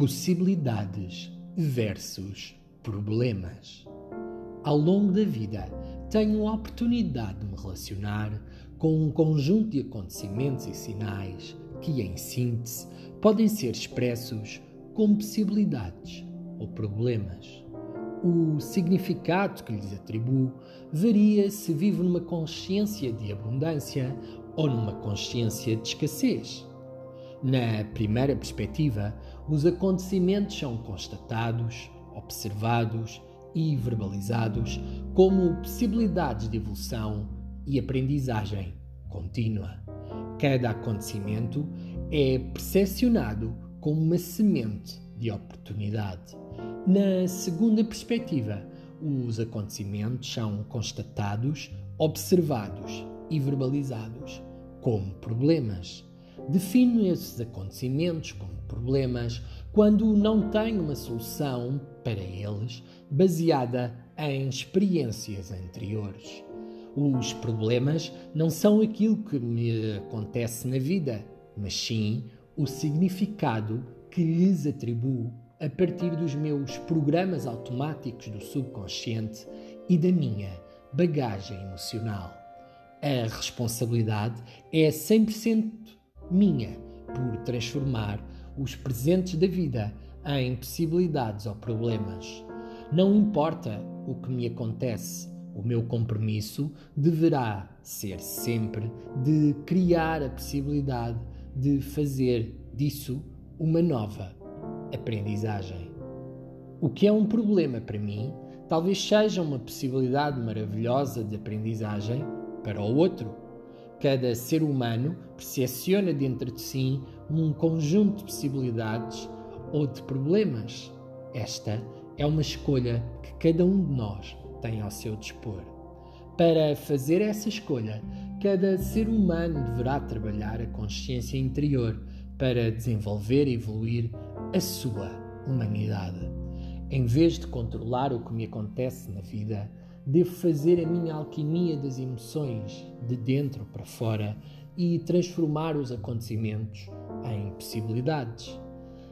Possibilidades versus problemas. Ao longo da vida, tenho a oportunidade de me relacionar com um conjunto de acontecimentos e sinais que, em síntese, podem ser expressos como possibilidades ou problemas. O significado que lhes atribuo varia se vivo numa consciência de abundância ou numa consciência de escassez. Na primeira perspectiva, os acontecimentos são constatados, observados e verbalizados como possibilidades de evolução e aprendizagem contínua. Cada acontecimento é percepcionado como uma semente de oportunidade. Na segunda perspectiva, os acontecimentos são constatados, observados e verbalizados como problemas defino esses acontecimentos como problemas quando não tenho uma solução para eles baseada em experiências anteriores. Os problemas não são aquilo que me acontece na vida, mas sim o significado que lhes atribuo a partir dos meus programas automáticos do subconsciente e da minha bagagem emocional. A responsabilidade é 100% minha por transformar os presentes da vida em possibilidades ou problemas. Não importa o que me acontece, o meu compromisso deverá ser sempre de criar a possibilidade de fazer disso uma nova aprendizagem. O que é um problema para mim talvez seja uma possibilidade maravilhosa de aprendizagem para o outro Cada ser humano percepciona dentro de si um conjunto de possibilidades ou de problemas. Esta é uma escolha que cada um de nós tem ao seu dispor. Para fazer essa escolha, cada ser humano deverá trabalhar a consciência interior para desenvolver e evoluir a sua humanidade. Em vez de controlar o que me acontece na vida, Devo fazer a minha alquimia das emoções de dentro para fora e transformar os acontecimentos em possibilidades.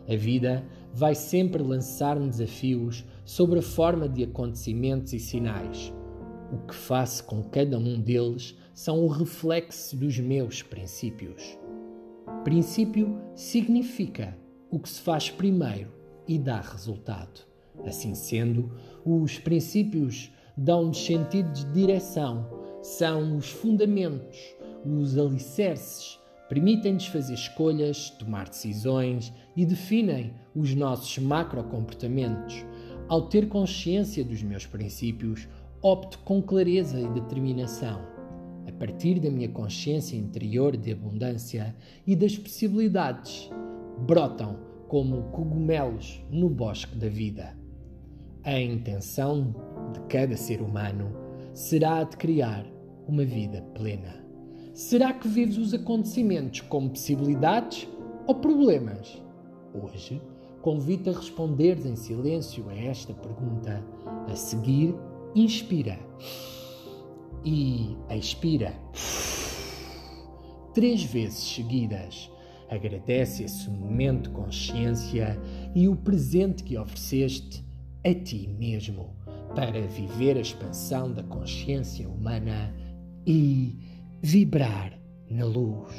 A vida vai sempre lançar-me desafios sobre a forma de acontecimentos e sinais. O que faço com cada um deles são o reflexo dos meus princípios. Princípio significa o que se faz primeiro e dá resultado. Assim sendo, os princípios dão-nos sentido de direção, são os fundamentos, os alicerces, permitem-nos fazer escolhas, tomar decisões e definem os nossos macrocomportamentos. Ao ter consciência dos meus princípios, opto com clareza e determinação. A partir da minha consciência interior de abundância e das possibilidades, brotam como cogumelos no bosque da vida. A intenção de cada ser humano será a de criar uma vida plena. Será que vives os acontecimentos como possibilidades ou problemas? Hoje, convido a responderes em silêncio a esta pergunta. A seguir, inspira e expira. Três vezes seguidas. Agradece esse momento de consciência e o presente que ofereceste a ti mesmo para viver a expansão da consciência humana e vibrar na luz.